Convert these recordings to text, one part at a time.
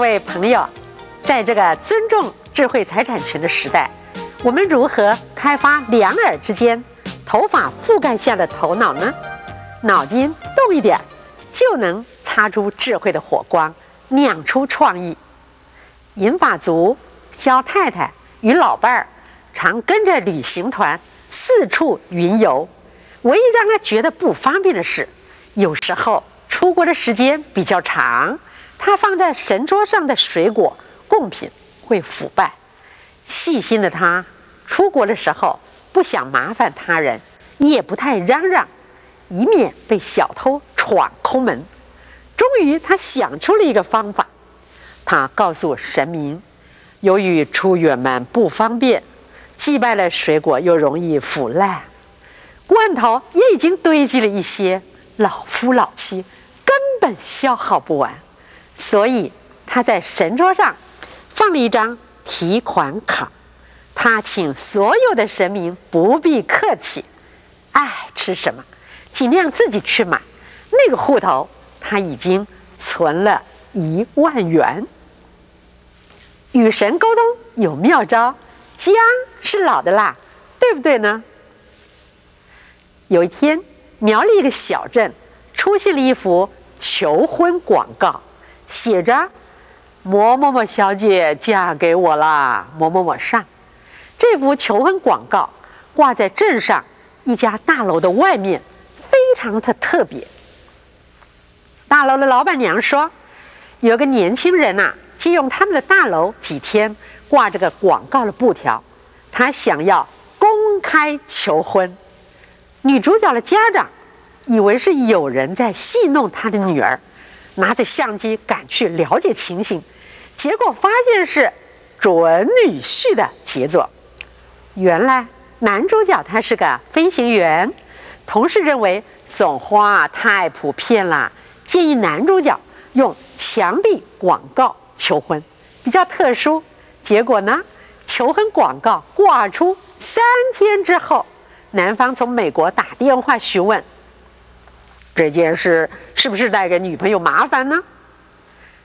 各位朋友，在这个尊重智慧财产权的时代，我们如何开发两耳之间、头发覆盖下的头脑呢？脑筋动一点，就能擦出智慧的火光，酿出创意。银发族肖太太与老伴儿常跟着旅行团四处云游，唯一让她觉得不方便的是，有时候出国的时间比较长。他放在神桌上的水果贡品会腐败。细心的他，出国的时候不想麻烦他人，也不太嚷嚷，以免被小偷闯空门。终于，他想出了一个方法。他告诉神明，由于出远门不方便，祭拜了水果又容易腐烂，罐头也已经堆积了一些，老夫老妻根本消耗不完。所以他在神桌上放了一张提款卡，他请所有的神明不必客气，爱吃什么尽量自己去买。那个户头他已经存了一万元。与神沟通有妙招，姜是老的辣，对不对呢？有一天，苗栗一个小镇出现了一幅求婚广告。写着“某某某小姐嫁给我啦”，某某某上。这幅求婚广告挂在镇上一家大楼的外面，非常的特别。大楼的老板娘说：“有个年轻人呐，借用他们的大楼几天，挂这个广告的布条，他想要公开求婚。”女主角的家长以为是有人在戏弄他的女儿。拿着相机赶去了解情形，结果发现是准女婿的杰作。原来男主角他是个飞行员，同事认为送花太普遍了，建议男主角用墙壁广告求婚，比较特殊。结果呢，求婚广告挂出三天之后，男方从美国打电话询问。这件事是不是带给女朋友麻烦呢？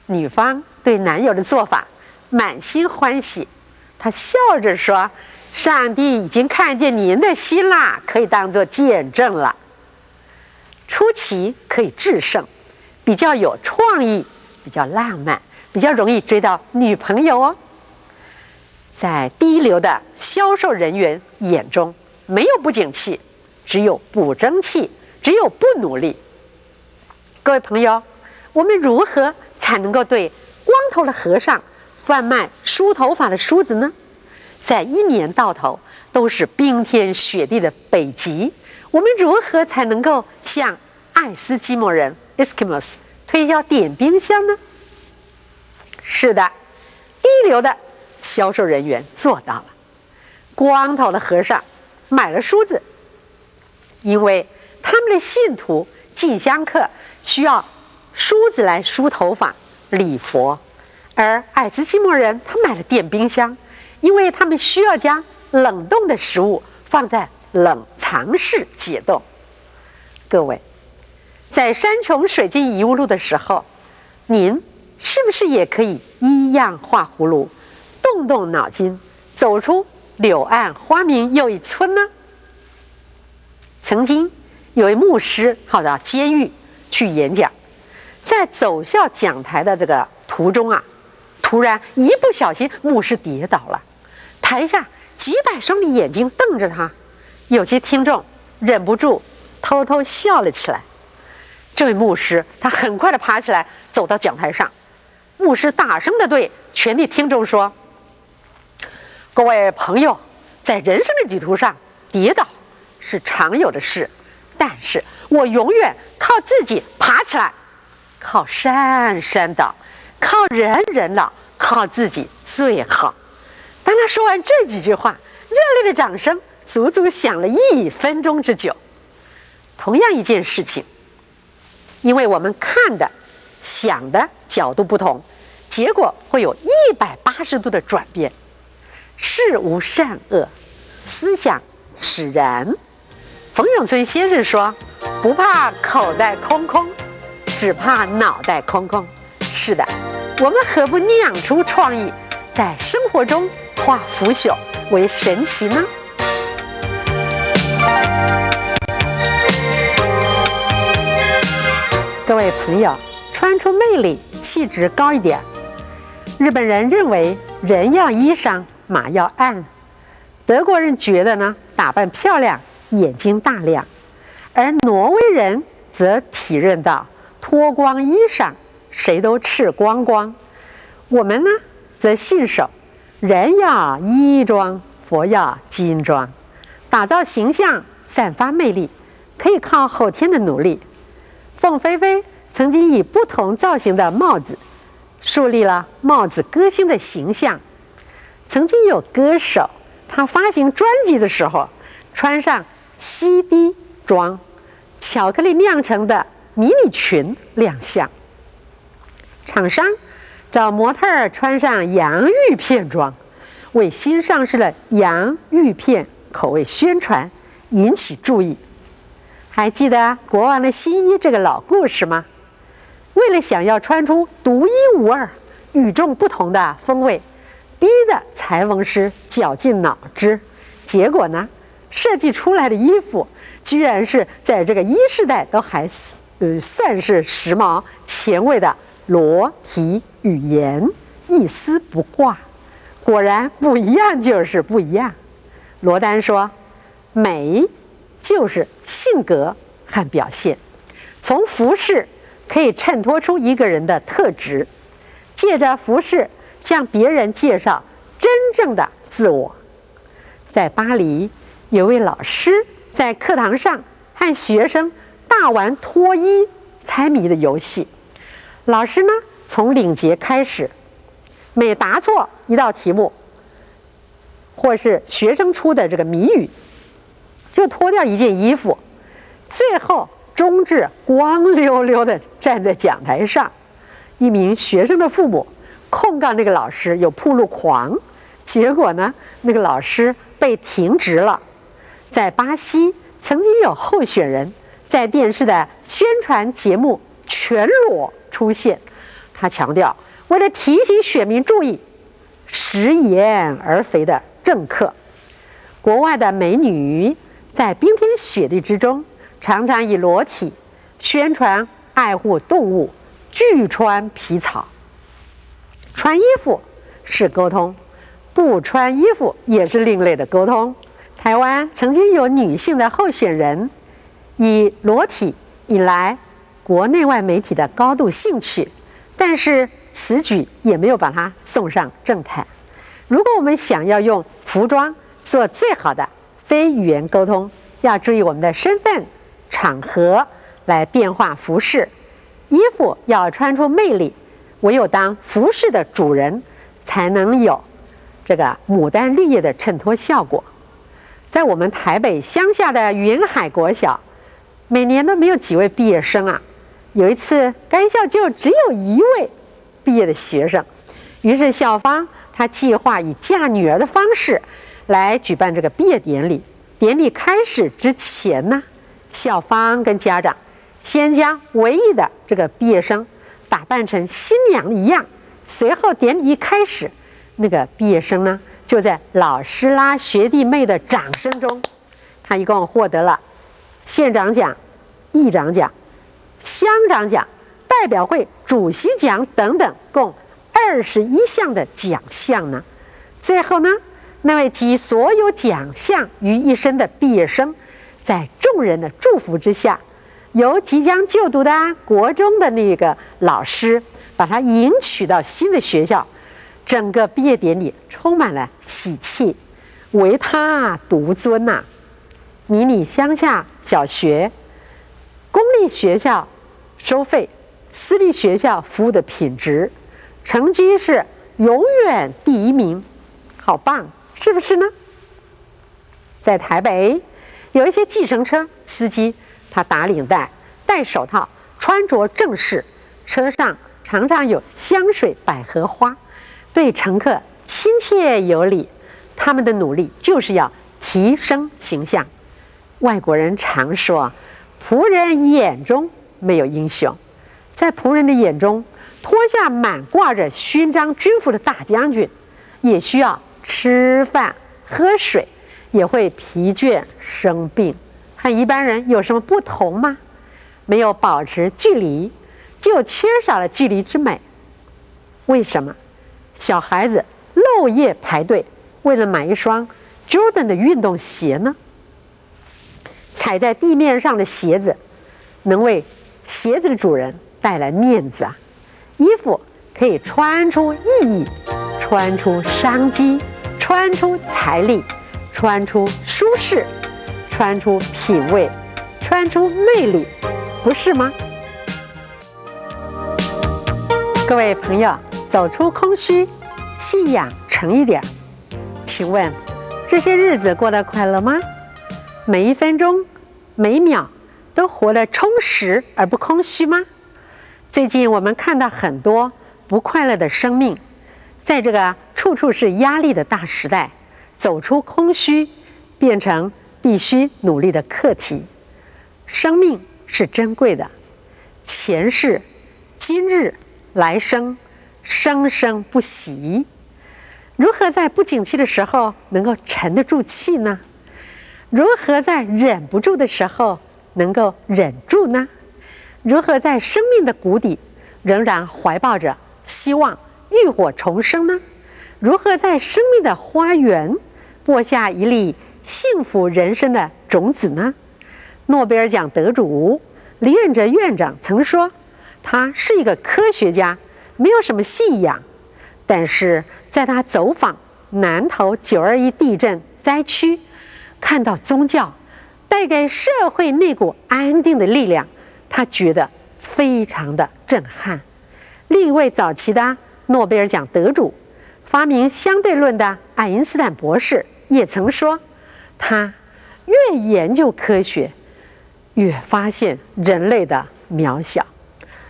女方对男友的做法满心欢喜，她笑着说：“上帝已经看见您的心啦，可以当做见证了。”出奇可以制胜，比较有创意，比较浪漫，比较容易追到女朋友哦。在第一流的销售人员眼中，没有不景气，只有不争气。只有不努力，各位朋友，我们如何才能够对光头的和尚贩卖梳头发的梳子呢？在一年到头都是冰天雪地的北极，我们如何才能够向爱斯基摩人 （Eskimos） 推销点冰箱呢？是的，一流的销售人员做到了。光头的和尚买了梳子，因为。他们的信徒进香客需要梳子来梳头发、礼佛，而爱斯基摩人他买了电冰箱，因为他们需要将冷冻的食物放在冷藏室解冻。各位，在山穷水尽疑无路的时候，您是不是也可以一样画葫芦，动动脑筋，走出柳暗花明又一村呢？曾经。有位牧师跑到监狱去演讲，在走向讲台的这个途中啊，突然一不小心，牧师跌倒了，台下几百双的眼睛瞪着他，有些听众忍不住偷偷笑了起来。这位牧师他很快的爬起来，走到讲台上，牧师大声的对全体听众说：“各位朋友，在人生的旅途上，跌倒是常有的事。”但是我永远靠自己爬起来，靠山山倒，靠人人倒，靠自己最好。当他说完这几句话，热烈的掌声足足响了一分钟之久。同样一件事情，因为我们看的、想的角度不同，结果会有一百八十度的转变。事无善恶，思想使然。冯永存先生说：“不怕口袋空空，只怕脑袋空空。”是的，我们何不酿出创意，在生活中化腐朽为神奇呢？各位朋友，穿出魅力，气质高一点。日本人认为人要衣裳，马要鞍；德国人觉得呢，打扮漂亮，眼睛大亮；而挪威人则体认到脱光衣裳，谁都赤光光。我们呢，则信守人要衣装，佛要金装，打造形象，散发魅力，可以靠后天的努力。凤飞飞曾经以不同造型的帽子，树立了帽子歌星的形象。曾经有歌手，他发行专辑的时候，穿上西堤装、巧克力酿成的迷你裙亮相。厂商找模特儿穿上洋芋片装，为新上市的洋芋片口味宣传，引起注意。还记得国王的新衣这个老故事吗？为了想要穿出独一无二、与众不同的风味，逼得裁缝师绞尽脑汁。结果呢，设计出来的衣服居然是在这个一世代都还呃算是时髦前卫的裸体语言，一丝不挂。果然不一样就是不一样。罗丹说：“美。”就是性格和表现，从服饰可以衬托出一个人的特质，借着服饰向别人介绍真正的自我。在巴黎，有位老师在课堂上和学生大玩脱衣猜谜的游戏。老师呢，从领结开始，每答错一道题目，或是学生出的这个谜语。就脱掉一件衣服，最后终至光溜溜的站在讲台上。一名学生的父母控告那个老师有铺路狂，结果呢，那个老师被停职了。在巴西，曾经有候选人在电视的宣传节目全裸出现，他强调，为了提醒选民注意食言而肥的政客。国外的美女。在冰天雪地之中，常常以裸体宣传爱护动物，拒穿皮草。穿衣服是沟通，不穿衣服也是另类的沟通。台湾曾经有女性的候选人以裸体引来国内外媒体的高度兴趣，但是此举也没有把她送上政坛。如果我们想要用服装做最好的。非语言沟通要注意我们的身份、场合来变化服饰，衣服要穿出魅力。唯有当服饰的主人，才能有这个牡丹绿叶的衬托效果。在我们台北乡下的云海国小，每年都没有几位毕业生啊。有一次，该校就只有一位毕业的学生，于是校方他计划以嫁女儿的方式。来举办这个毕业典礼。典礼开始之前呢，校方跟家长先将唯一的这个毕业生打扮成新娘一样。随后典礼一开始，那个毕业生呢就在老师啦、学弟妹的掌声中，他一共获得了县长奖、议长奖、乡长奖、代表会主席奖等等，共二十一项的奖项呢。最后呢。那位集所有奖项于一身的毕业生，在众人的祝福之下，由即将就读的国中的那个老师把他迎娶到新的学校，整个毕业典礼充满了喜气，唯他独尊呐！迷你乡下小学，公立学校收费，私立学校服务的品质，成绩是永远第一名，好棒！是不是呢？在台北，有一些计程车司机，他打领带、戴手套，穿着正式，车上常常有香水、百合花，对乘客亲切有礼。他们的努力就是要提升形象。外国人常说：“仆人眼中没有英雄。”在仆人的眼中，脱下满挂着勋章军服的大将军，也需要吃饭喝水，也会疲倦生病，和一般人有什么不同吗？没有保持距离，就缺少了距离之美。为什么？小孩子漏夜排队，为了买一双 Jordan 的运动鞋呢？踩在地面上的鞋子，能为鞋子的主人带来面子啊！衣服可以穿出意义，穿出商机，穿出财力，穿出舒适，穿出品味，穿出魅力，不是吗？各位朋友，走出空虚，信仰诚一点。请问，这些日子过得快乐吗？每一分钟、每秒都活得充实而不空虚吗？最近我们看到很多不快乐的生命，在这个处处是压力的大时代，走出空虚变成必须努力的课题。生命是珍贵的，前世、今日、来生，生生不息。如何在不景气的时候能够沉得住气呢？如何在忍不住的时候能够忍住呢？如何在生命的谷底仍然怀抱着希望浴火重生呢？如何在生命的花园播下一粒幸福人生的种子呢？诺贝尔奖得主李远哲院长曾说：“他是一个科学家，没有什么信仰，但是在他走访南投九二一地震灾区。”看到宗教带给社会那股安定的力量，他觉得非常的震撼。另一位早期的诺贝尔奖得主、发明相对论的爱因斯坦博士也曾说：“他越研究科学，越发现人类的渺小，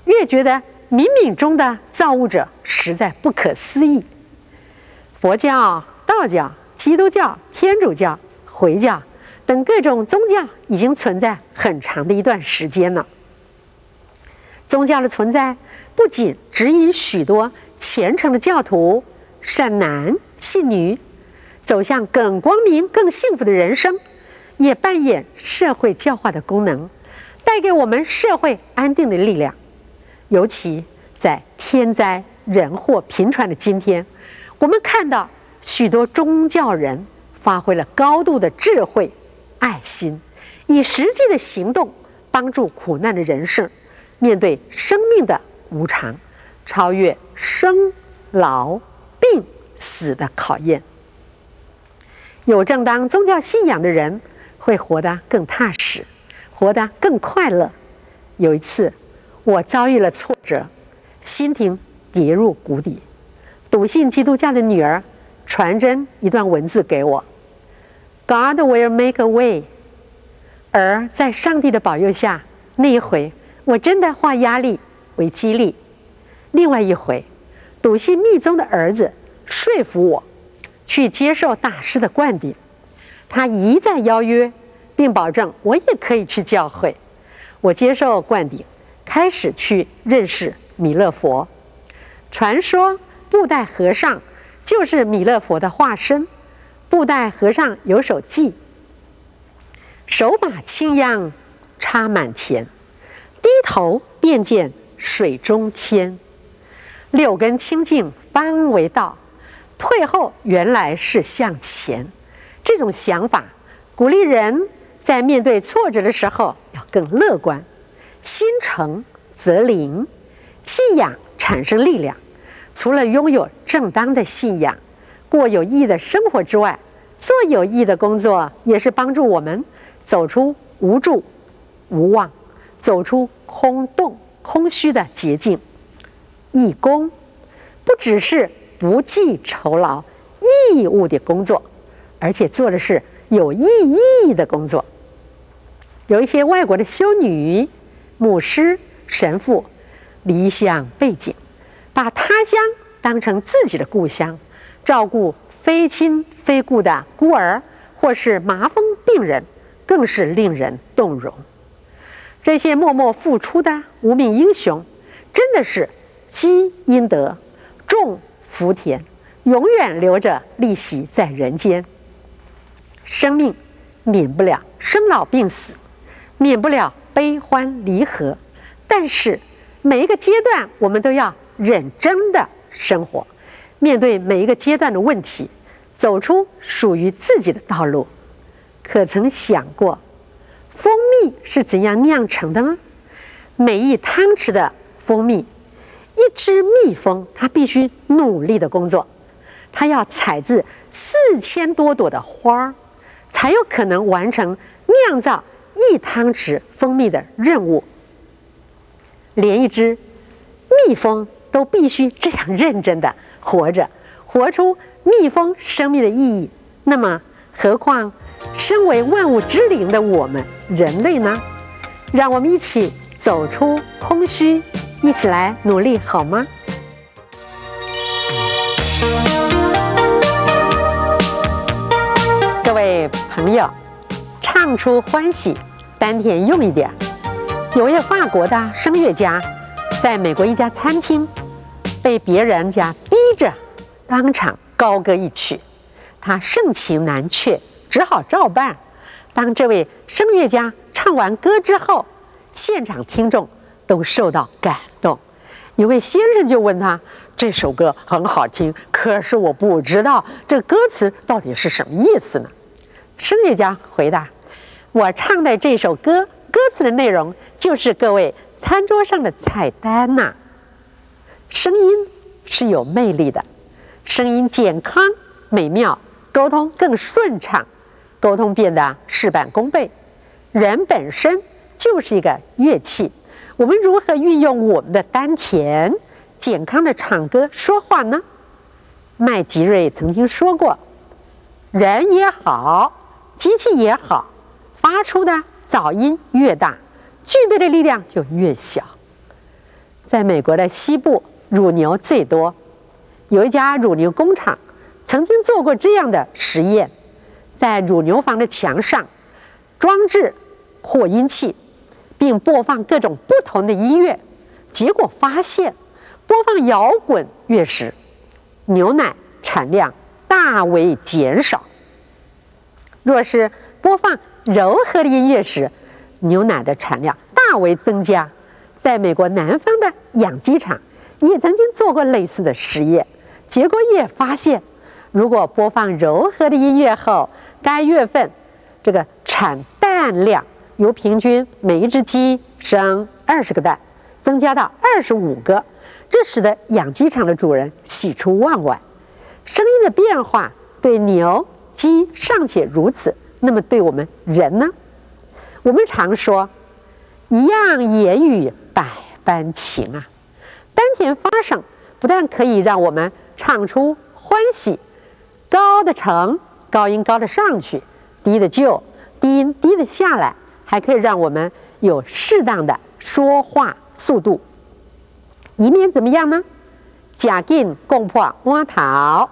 越觉得冥冥中的造物者实在不可思议。”佛教、道教、基督教、天主教。回教等各种宗教已经存在很长的一段时间了。宗教的存在不仅指引许多虔诚的教徒善男信女走向更光明、更幸福的人生，也扮演社会教化的功能，带给我们社会安定的力量。尤其在天灾人祸频传的今天，我们看到许多宗教人。发挥了高度的智慧、爱心，以实际的行动帮助苦难的人生，面对生命的无常，超越生老病死的考验。有正当宗教信仰的人会活得更踏实，活得更快乐。有一次，我遭遇了挫折，心情跌入谷底，笃信基督教的女儿传真一段文字给我。God will make a way。而在上帝的保佑下，那一回我真的化压力为激励；另外一回，笃信密宗的儿子说服我去接受大师的灌顶。他一再邀约，并保证我也可以去教会。我接受灌顶，开始去认识弥勒佛。传说布袋和尚就是弥勒佛的化身。布袋和尚有首偈：“手把青秧插满田，低头便见水中天。六根清净方为道，退后原来是向前。”这种想法鼓励人在面对挫折的时候要更乐观。心诚则灵，信仰产生力量。除了拥有正当的信仰。过有意义的生活之外，做有意义的工作也是帮助我们走出无助、无望，走出空洞、空虚的捷径。义工不只是不计酬劳、义务的工作，而且做的是有意义的工作。有一些外国的修女、牧师、神父，离乡背井，把他乡当成自己的故乡。照顾非亲非故的孤儿，或是麻风病人，更是令人动容。这些默默付出的无名英雄，真的是积阴德，种福田，永远留着利息在人间。生命免不了生老病死，免不了悲欢离合，但是每一个阶段我们都要认真的生活，面对每一个阶段的问题，走出属于自己的道路。可曾想过，蜂蜜是怎样酿成的吗？每一汤匙的蜂蜜，一只蜜蜂，它必须努力的工作，它要采自四千多朵的花儿，才有可能完成酿造一汤匙蜂蜜的任务。连一只蜜蜂都必须这样认真的活着，活出蜜蜂生命的意义，那么何况身为万物之灵的我们人类呢？让我们一起。走出空虚，一起来努力好吗？各位朋友，唱出欢喜，丹田用一点。有位法国的声乐家，在美国一家餐厅，被别人家逼着当场高歌一曲，他盛情难却，只好照办。当这位声乐家唱完歌之后，现场听众都受到感动，有位先生就问他：“这首歌很好听，可是我不知道这歌词到底是什么意思呢？”声乐家回答：“我唱的这首歌，歌词的内容就是各位餐桌上的菜单呐。声音是有魅力的，声音健康美妙，沟通更顺畅，沟通变得事半功倍。人本身。”就是一个乐器，我们如何运用我们的丹田，健康的唱歌说话呢？麦吉瑞曾经说过：“人也好，机器也好，发出的噪音越大，具备的力量就越小。”在美国的西部，乳牛最多，有一家乳牛工厂曾经做过这样的实验，在乳牛房的墙上装置扩音器。并播放各种不同的音乐，结果发现，播放摇滚乐时，牛奶产量大为减少；若是播放柔和的音乐时，牛奶的产量大为增加。在美国南方的养鸡场也曾经做过类似的实验，结果也发现，如果播放柔和的音乐后，该月份这个产蛋量。由平均每一只鸡生二十个蛋，增加到二十五个，这使得养鸡场的主人喜出望外。声音的变化对牛、鸡尚且如此，那么对我们人呢？我们常说“一样言语百般情”啊，丹田发声不但可以让我们唱出欢喜，高的成，高音高的上去，低的就，低音低的下来。还可以让我们有适当的说话速度，以免怎么样呢？假劲攻破挖头，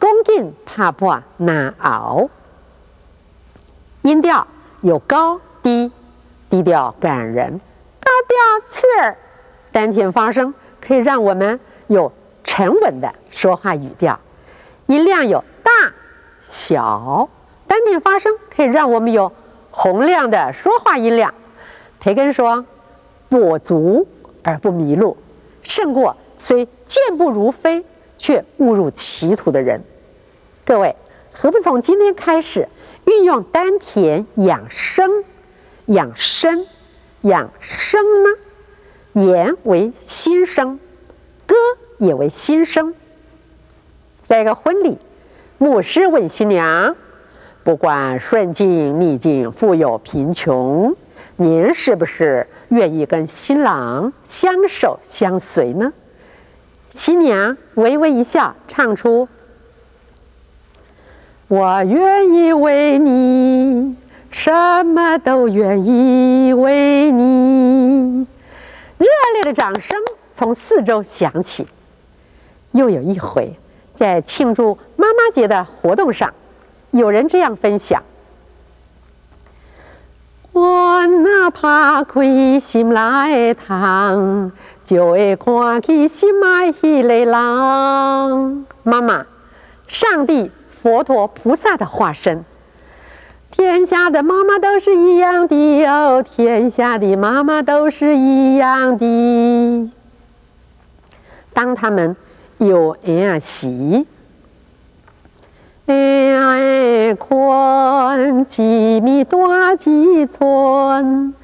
恭劲怕破难熬。音调有高低，低调感人，高调刺耳。丹田发声可以让我们有沉稳的说话语调，音量有大小。丹田发声可以让我们有。洪亮的说话音量，培根说：“跛足而不迷路，胜过虽健步如飞却误入歧途的人。”各位，何不从今天开始运用丹田养生、养生、养生呢？言为心声，歌也为心声。在一个婚礼，牧师问新娘。不管顺境逆境，富有贫穷，您是不是愿意跟新郎相守相随呢？新娘微微一笑，唱出：“我愿意为你，什么都愿意为你。”热烈的掌声从四周响起。又有一回，在庆祝妈妈节的活动上。有人这样分享：我哪怕开心来趟，就会看起心爱的人。妈妈，上帝、佛陀、菩萨的化身。天下的妈妈都是一样的哦，天下的妈妈都是一样的。当他们有儿媳。哎呀，宽几米多几寸，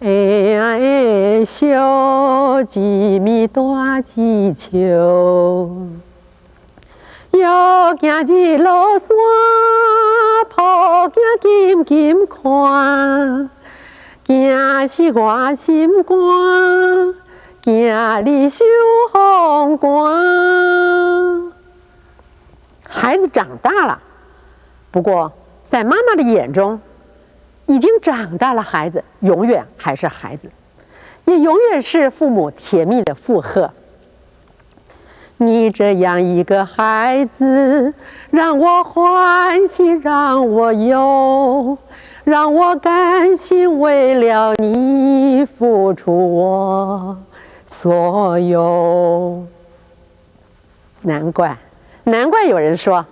哎呀，小几米多几秋。又行一路山，抱行金金看，惊死我心肝，惊你受风寒。孩子长大了，不过在妈妈的眼中，已经长大了。孩子永远还是孩子，也永远是父母甜蜜的附和。你这样一个孩子，让我欢喜，让我忧，让我甘心为了你付出我所有。难怪。难怪有人说，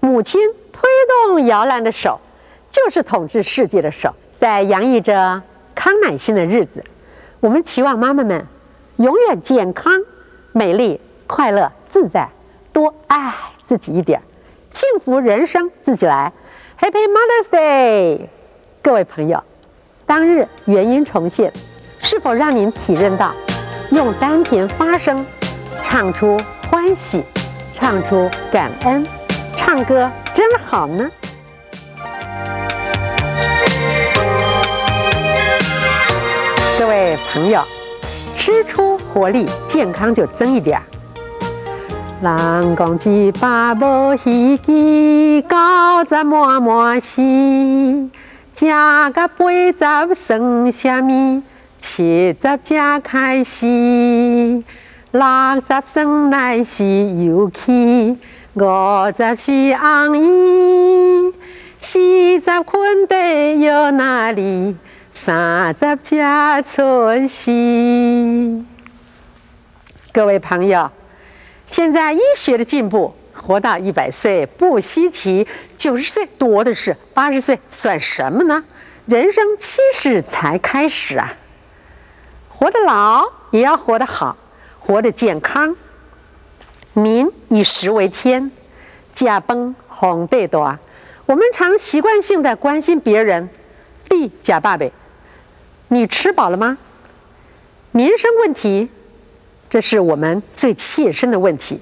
母亲推动摇篮的手，就是统治世界的手。在洋溢着康乃馨的日子，我们期望妈妈们永远健康、美丽、快乐、自在，多爱自己一点，幸福人生自己来。Happy Mother's Day，各位朋友，当日原音重现，是否让您体认到用丹田发声，唱出欢喜？唱出感恩，唱歌真好呢。各位朋友，吃出活力，健康就增一点儿。人讲一百无稀奇，九十满满是，食甲八十算什么？七十才开始。六十算来是有气，五十是红衣，四十困得又哪里？三十才春喜。各位朋友，现在医学的进步，活到一百岁不稀奇，九十岁多的是，八十岁算什么呢？人生七十才开始啊！活得老也要活得好。活得健康，民以食为天，家崩红得多。我们常习惯性的关心别人，弟假爸爸，你吃饱了吗？民生问题，这是我们最切身的问题。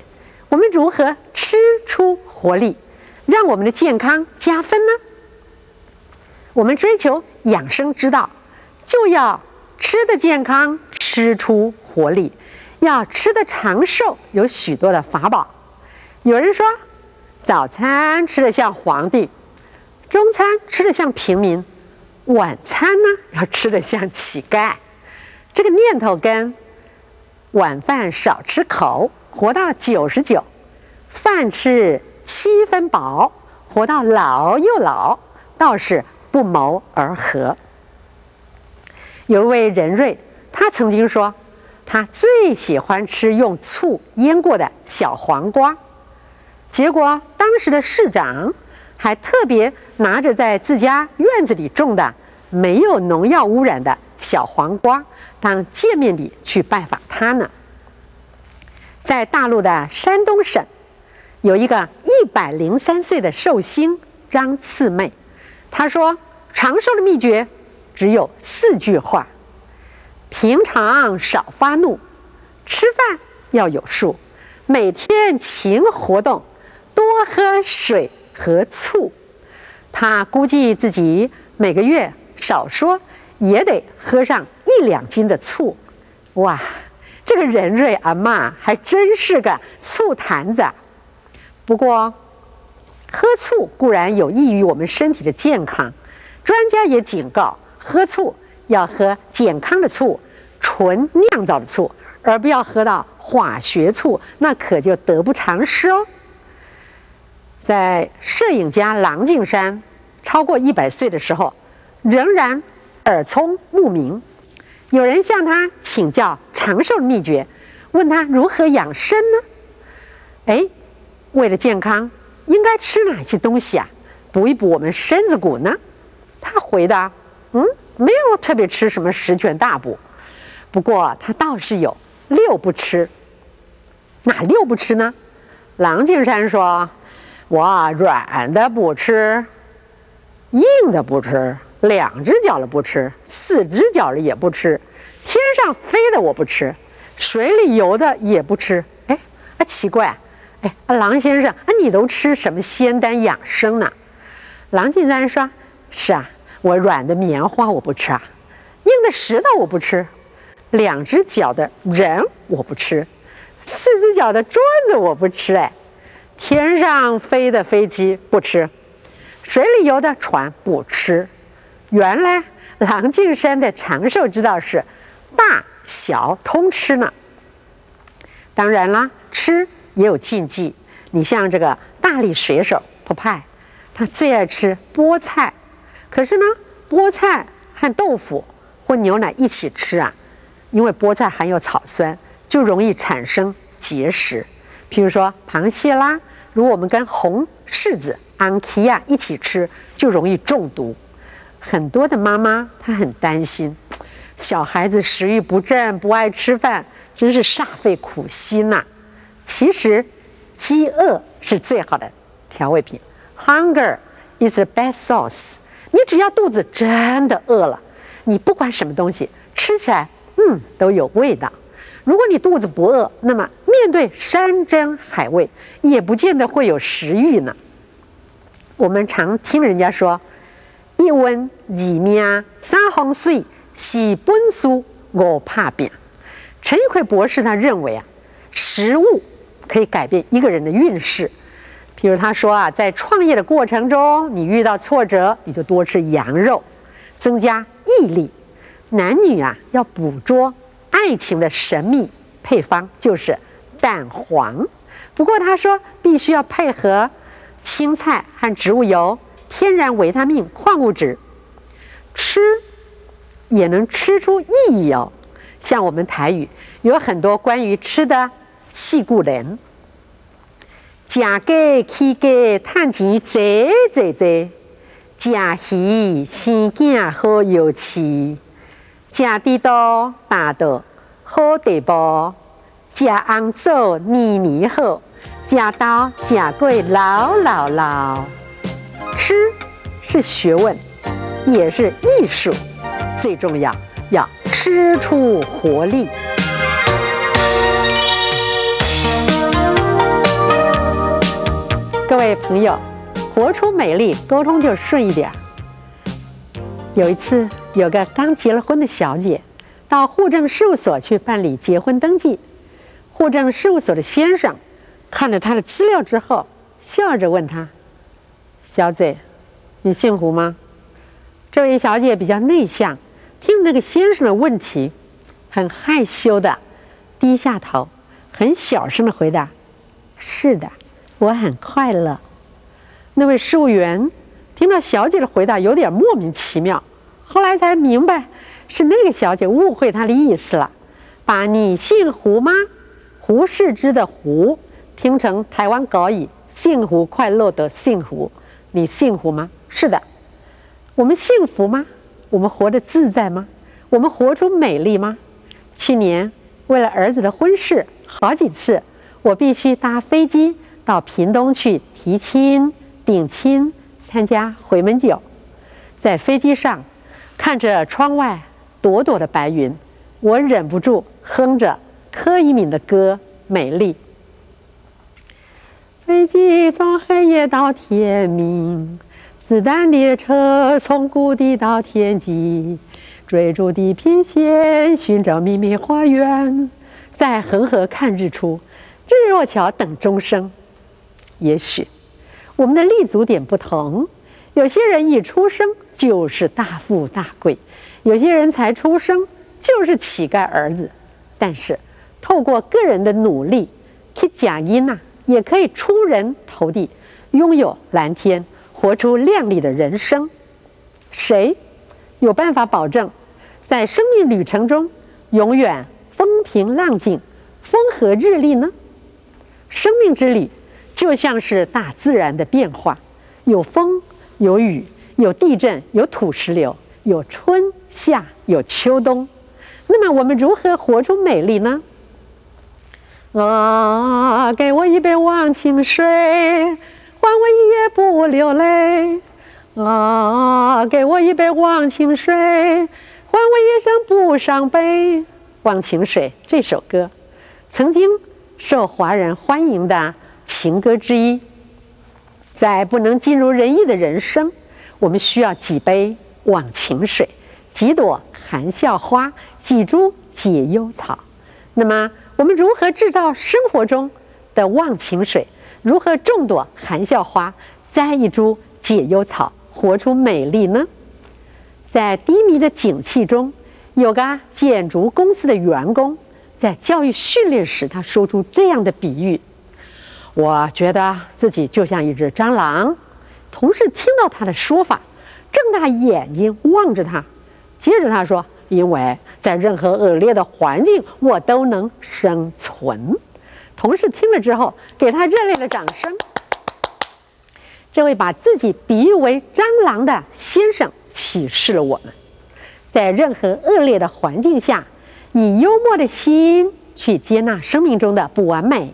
我们如何吃出活力，让我们的健康加分呢？我们追求养生之道，就要吃的健康，吃出活力。要吃的长寿，有许多的法宝。有人说，早餐吃的像皇帝，中餐吃的像平民，晚餐呢要吃的像乞丐。这个念头跟晚饭少吃口，活到九十九；饭吃七分饱，活到老又老，倒是不谋而合。有一位仁瑞，他曾经说。他最喜欢吃用醋腌过的小黄瓜，结果当时的市长还特别拿着在自家院子里种的没有农药污染的小黄瓜当见面礼去拜访他呢。在大陆的山东省，有一个一百零三岁的寿星张次妹，她说长寿的秘诀只有四句话。平常少发怒，吃饭要有数，每天勤活动，多喝水和醋。他估计自己每个月少说也得喝上一两斤的醋。哇，这个仁瑞阿妈还真是个醋坛子。不过，喝醋固然有益于我们身体的健康，专家也警告，喝醋。要喝健康的醋，纯酿造的醋，而不要喝到化学醋，那可就得不偿失哦。在摄影家郎静山超过一百岁的时候，仍然耳聪目明。有人向他请教长寿秘诀，问他如何养生呢？哎，为了健康，应该吃哪些东西啊？补一补我们身子骨呢？他回答：嗯，没有特别吃什么十全大补，不过他倒是有六不吃。哪六不吃呢？郎静山说：“我软的不吃，硬的不吃，两只脚的不吃，四只脚的也不吃，天上飞的我不吃，水里游的也不吃。”哎，啊奇怪，哎，郎先生，啊你都吃什么仙丹养生呢？郎静山说：“是啊，我软的棉花我不吃啊，硬的石头我不吃，两只脚的人我不吃。”四只脚的桌子我不吃哎，天上飞的飞机不吃，水里游的船不吃。原来狼进山的长寿之道是大小通吃呢。当然啦，吃也有禁忌。你像这个大力水手不派，他最爱吃菠菜，可是呢，菠菜和豆腐或牛奶一起吃啊，因为菠菜含有草酸。就容易产生结石，譬如说螃蟹啦，如果我们跟红柿子、安琪亚一起吃，就容易中毒。很多的妈妈她很担心，小孩子食欲不振，不爱吃饭，真是煞费苦心呐。其实，饥饿是最好的调味品，Hunger is the best sauce。你只要肚子真的饿了，你不管什么东西吃起来，嗯，都有味道。如果你肚子不饿，那么面对山珍海味，也不见得会有食欲呢。我们常听人家说：“一温二命三风水，四本书我怕病。”陈玉奎博士他认为啊，食物可以改变一个人的运势。譬如他说啊，在创业的过程中，你遇到挫折，你就多吃羊肉，增加毅力。男女啊，要捕捉。爱情的神秘配方就是蛋黄，不过他说必须要配合青菜和植物油、天然维他命、矿物质，吃也能吃出意义哦。像我们台语有很多关于吃的细故人，假鸡起鸡赚钱济济济，假鱼生囝好有气。食地多大道好地步，食红枣年年好，食刀食贵老老老。吃是学问，也是艺术，最重要要吃出活力。各位朋友，活出美丽，沟通就顺一点。有一次。有个刚结了婚的小姐，到户政事务所去办理结婚登记。户政事务所的先生看了她的资料之后，笑着问她：“小姐，你姓胡吗？”这位小姐比较内向，听那个先生的问题，很害羞的低下头，很小声的回答：“是的，我很快乐。”那位事务员听到小姐的回答，有点莫名其妙。后来才明白，是那个小姐误会他的意思了，把你姓胡吗？胡适之的胡听成台湾高语幸福快乐的幸福，你幸福吗？是的，我们幸福吗？我们活得自在吗？我们活出美丽吗？去年为了儿子的婚事，好几次我必须搭飞机到屏东去提亲、顶亲、参加回门酒，在飞机上。看着窗外朵朵的白云，我忍不住哼着柯以敏的歌《美丽》。飞机从黑夜到天明，子弹列车从谷底到天际，追逐地平线，寻找秘密花园，在恒河看日出，日落桥等钟声。也许我们的立足点不同。有些人一出生就是大富大贵，有些人才出生就是乞丐儿子。但是，透过个人的努力，去假因呐，也可以出人头地，拥有蓝天，活出亮丽的人生。谁有办法保证在生命旅程中永远风平浪静、风和日丽呢？生命之旅就像是大自然的变化，有风，有雨，有地震，有土石流，有春夏，有秋冬。那么我们如何活出美丽呢？啊，给我一杯忘情水，换我一夜不流泪。啊，给我一杯忘情水，换我一生不伤悲。忘情水这首歌，曾经受华人欢迎的情歌之一。在不能尽如人意的人生，我们需要几杯忘情水，几朵含笑花，几株解忧草。那么，我们如何制造生活中的忘情水？如何种朵含笑花，栽一株解忧草？活出美丽呢？在低迷的景气中，有个建筑公司的员工在教育训练时，他说出这样的比喻：“我觉得自己就像一只蟑螂。”同事听到他的说法，睁大眼睛望着他。接着他说：“因为在任何恶劣的环境，我都能生存。”同事听了之后，给他热烈的掌声。这位把自己比喻为蟑螂的先生启示了我们，在任何恶劣的环境下，以幽默的心去接纳生命中的不完美，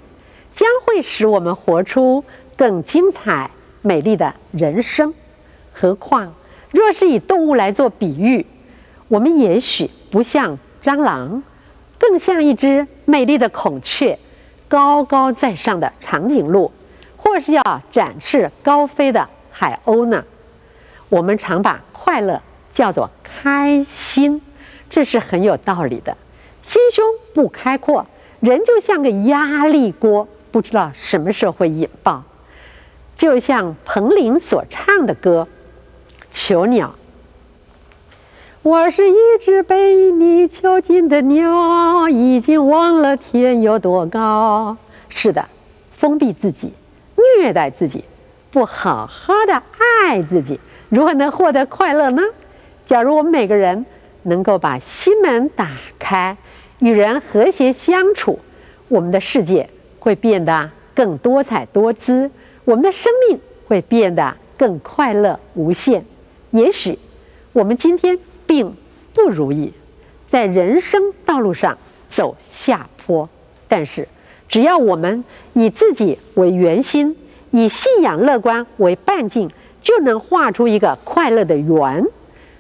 将会使我们活出更精彩、美丽的人生。何况，若是以动物来做比喻，我们也许不像蟑螂，更像一只美丽的孔雀，高高在上的长颈鹿。或是要展翅高飞的海鸥呢？我们常把快乐叫做开心，这是很有道理的。心胸不开阔，人就像个压力锅，不知道什么时候会引爆。就像彭羚所唱的歌《囚鸟》，我是一只被你囚禁的鸟，已经忘了天有多高。是的，封闭自己。虐待自己，不好好的爱自己，如何能获得快乐呢？假如我们每个人能够把心门打开，与人和谐相处，我们的世界会变得更多彩多姿，我们的生命会变得更快乐无限。也许我们今天并不如意，在人生道路上走下坡，但是。只要我们以自己为圆心，以信仰乐观为半径，就能画出一个快乐的圆。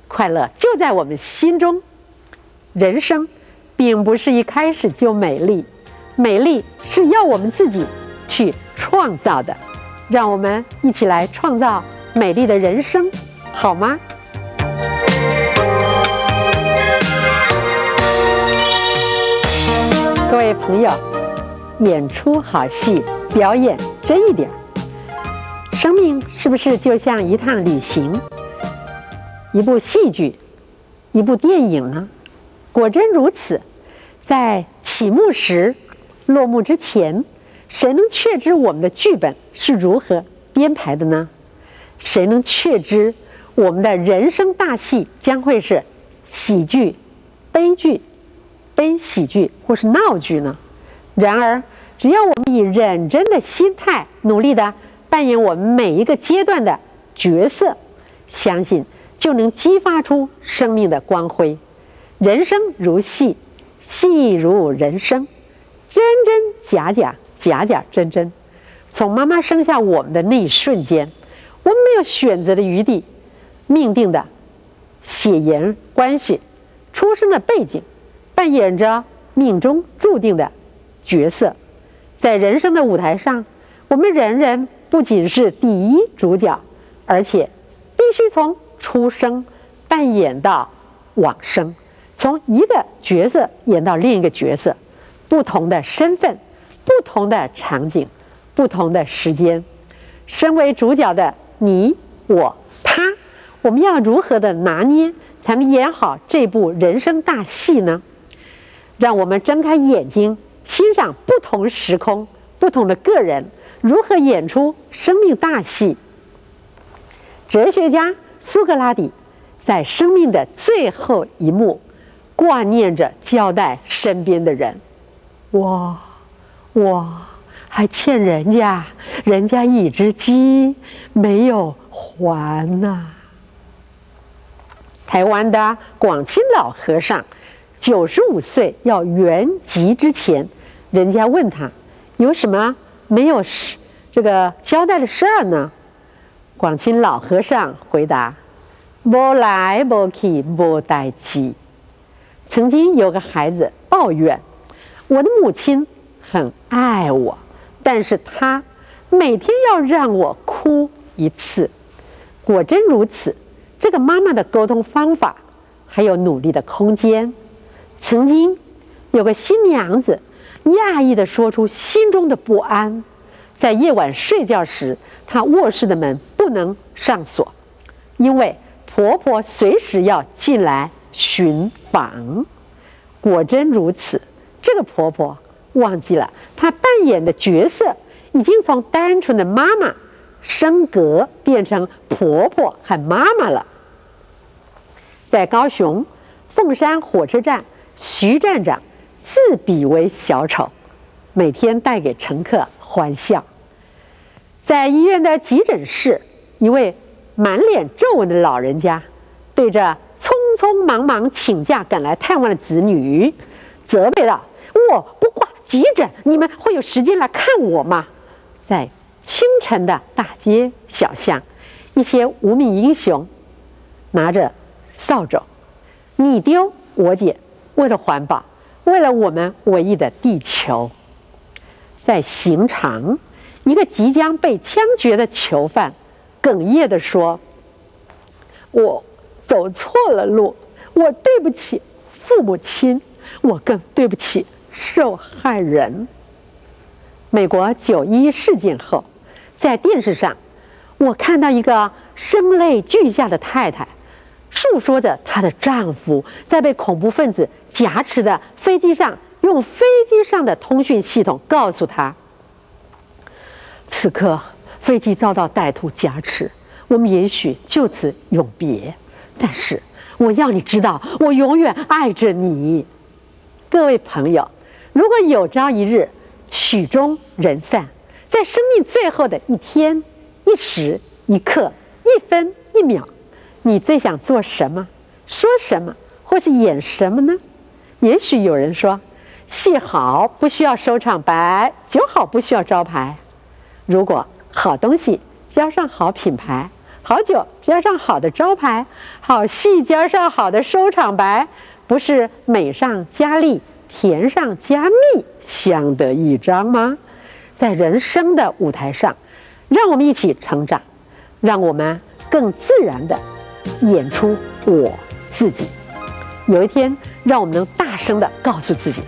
快乐就在我们心中。人生并不是一开始就美丽，美丽是要我们自己去创造的。让我们一起来创造美丽的人生，好吗？各位朋友。演出好戏，表演真一点。生命是不是就像一趟旅行，一部戏剧，一部电影呢？果真如此。在启幕时、落幕之前，谁能确知我们的剧本是如何编排的呢？谁能确知我们的人生大戏将会是喜剧、悲剧、悲喜剧或是闹剧呢？然而，只要我们以认真的心态，努力的扮演我们每一个阶段的角色，相信就能激发出生命的光辉。人生如戏，戏如人生，真真假假，假假真真。从妈妈生下我们的那一瞬间，我们没有选择的余地，命定的血缘关系，出生的背景，扮演着命中注定的角色。在人生的舞台上，我们人人不仅是第一主角，而且必须从出生扮演到往生，从一个角色演到另一个角色，不同的身份，不同的场景，不同的时间。身为主角的你、我、他，我们要如何的拿捏，才能演好这部人生大戏呢？让我们睁开眼睛。欣赏不同时空、不同的个人如何演出生命大戏。哲学家苏格拉底在生命的最后一幕，挂念着交代身边的人。我，我还欠人家，人家一只鸡没有还呐。台湾的广清老和尚，九十五岁要圆寂之前，人家问他有什么没有事，这个交代的事儿呢？广清老和尚回答。无来无去无代志。曾经有个孩子抱怨：“我的母亲很爱我，但是她每天要让我哭一次。”果真如此，这个妈妈的沟通方法还有努力的空间。曾经有个新娘子讶异地说出心中的不安，在夜晚睡觉时，她卧室的门不能上锁，因为。婆婆随时要进来巡访，果真如此。这个婆婆忘记了，她扮演的角色已经从单纯的妈妈升格变成婆婆和妈妈了。在高雄凤山火车站，徐站长自比为小丑，每天带给乘客欢笑。在医院的急诊室，一位。满脸皱纹的老人家，对着匆匆忙忙请假赶来探望的子女，责备道：“我不挂急诊，你们会有时间来看我吗？”在清晨的大街小巷，一些无名英雄拿着扫帚，你丢我捡，为了环保，为了我们唯一的地球。在刑场，一个即将被枪决的囚犯。哽咽地说：“我走错了路，我对不起父母亲，我更对不起受害人。”美国九一事件后，在电视上，我看到一个声泪俱下的太太，诉说着她的丈夫在被恐怖分子挟持的飞机上，用飞机上的通讯系统告诉她：“此刻。”飞机遭到歹徒挟持，我们也许就此永别。但是我要你知道，我永远爱着你。各位朋友，如果有朝一日曲终人散，在生命最后的一天、一时、一刻、一分一秒，你最想做什么、说什么，或是演什么呢？也许有人说，戏好不需要收场白，酒好不需要招牌。如果好东西加上好品牌，好酒加上好的招牌，好戏加上好的收场白，不是美上加丽，甜上加蜜，相得益彰吗？在人生的舞台上，让我们一起成长，让我们更自然的演出我自己。有一天，让我们能大声地告诉自己：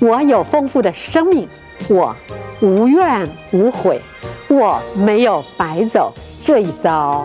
我有丰富的生命，我无怨无悔。我没有白走这一遭。